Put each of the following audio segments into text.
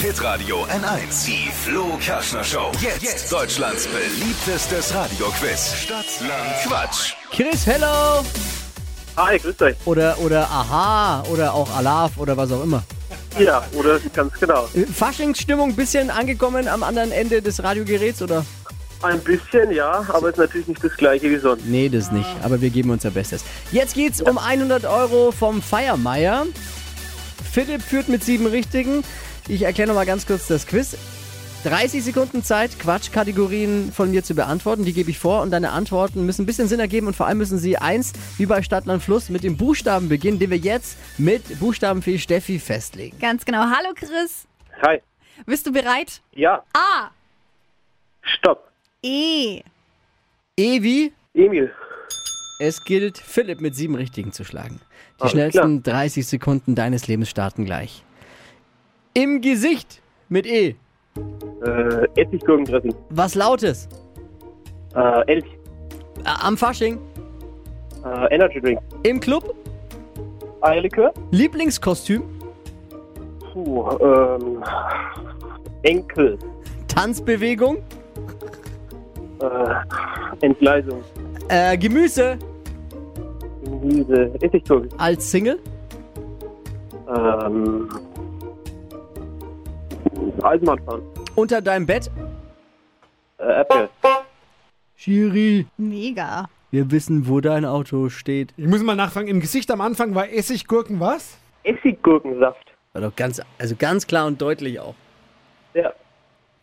Hitradio N1. Die Flo Kaschner Show. Jetzt. Deutschlands beliebtestes Radioquiz. Stadt, Land, Quatsch. Chris, hello! Hi, grüß euch. Oder, oder Aha, oder auch Alaf, oder was auch immer. Ja, oder ganz genau. Äh, Faschingsstimmung bisschen angekommen am anderen Ende des Radiogeräts, oder? Ein bisschen, ja, aber ist natürlich nicht das gleiche wie sonst. Nee, das nicht, aber wir geben unser Bestes. Jetzt geht's um 100 Euro vom Feiermeier. Philipp führt mit sieben Richtigen. Ich erkläre nochmal ganz kurz das Quiz. 30 Sekunden Zeit, Quatschkategorien von mir zu beantworten. Die gebe ich vor und deine Antworten müssen ein bisschen Sinn ergeben und vor allem müssen sie eins, wie bei Stadtland Fluss, mit dem Buchstaben beginnen, den wir jetzt mit Buchstabenfee Steffi festlegen. Ganz genau. Hallo Chris. Hi. Bist du bereit? Ja, A. stopp. E. Evi, Emil. es gilt, Philipp mit sieben Richtigen zu schlagen. Die Alles schnellsten 30 Sekunden deines Lebens starten gleich. Im Gesicht mit E. Äh, Essiggurkendressing. Was Lautes. Äh, Elch. Am Fasching. Äh, Energy Drink. Im Club. Eierlikör. Lieblingskostüm. Puh, ähm, Enkel. Tanzbewegung. Äh, Entgleisung. Äh, Gemüse. Gemüse. Essiggurken. Als Single. Ähm, Eisenbahnfahren. Unter deinem Bett. Äh, Apple. Schiri. Mega. Wir wissen, wo dein Auto steht. Ich muss mal nachfragen, im Gesicht am Anfang war Essiggurken was? Essiggurkensaft. War doch ganz, also ganz klar und deutlich auch. Ja.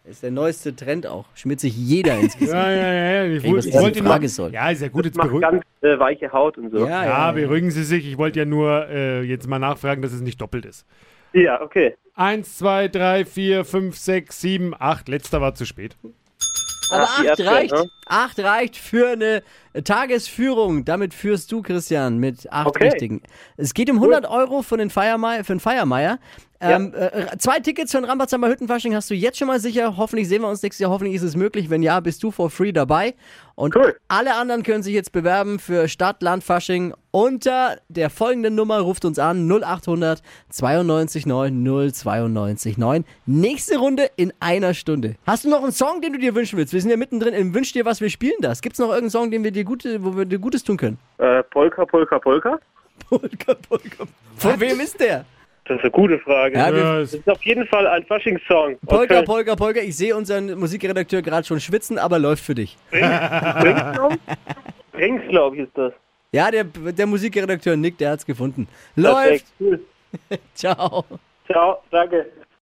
Ist der neueste Trend auch. Schmiert sich jeder ins Gesicht. Ja, ja, ja. Ich, Ey, was ich wollte Frage soll. Ja, ist ja gut, jetzt Macht beruhigen. ganz äh, weiche Haut und so. Ja, Ja, beruhigen Sie sich. Ich wollte ja nur äh, jetzt mal nachfragen, dass es nicht doppelt ist. Ja, okay. Eins, zwei, drei, vier, fünf, sechs, sieben, acht. Letzter war zu spät. Aber Ach, acht erste, reicht. ne? Acht reicht für eine Tagesführung. Damit führst du, Christian, mit acht Okay. Richtigen. Es geht um 100 Euro für den Feiermeier. Für den Feiermeier. Ähm, äh, zwei Tickets für den Rambazamba Hüttenfasching hast du jetzt schon mal sicher. Hoffentlich sehen wir uns nächstes Jahr. Hoffentlich ist es möglich. Wenn ja, bist du for free dabei. Und Cool. alle anderen können sich jetzt bewerben für Stadt, Land, Fasching unter der folgenden Nummer. Ruft uns an 0800 92 9 092 9. Nächste Runde in einer Stunde. Hast du noch einen Song, den du dir wünschen willst? Wir sind ja mittendrin im Wünsch dir was, wir spielen das. Gibt es noch irgendeinen Song, den wir dir gute, wo wir dir Gutes tun können? Äh, Polka, Polka, Polka? Polka, Polka. Von wem ist der? Das ist eine gute Frage. Ja, Ja, das es- ist auf jeden Fall ein Faschingssong. Polka, Okay. Polka, Polka. Ich sehe unseren Musikredakteur gerade schon schwitzen, aber läuft für dich. Bringslow? Bringslow ist das. Ja, der, der Musikredakteur Nick, der hat's gefunden. Läuft. Perfekt. Cool. Ciao. Ciao, danke.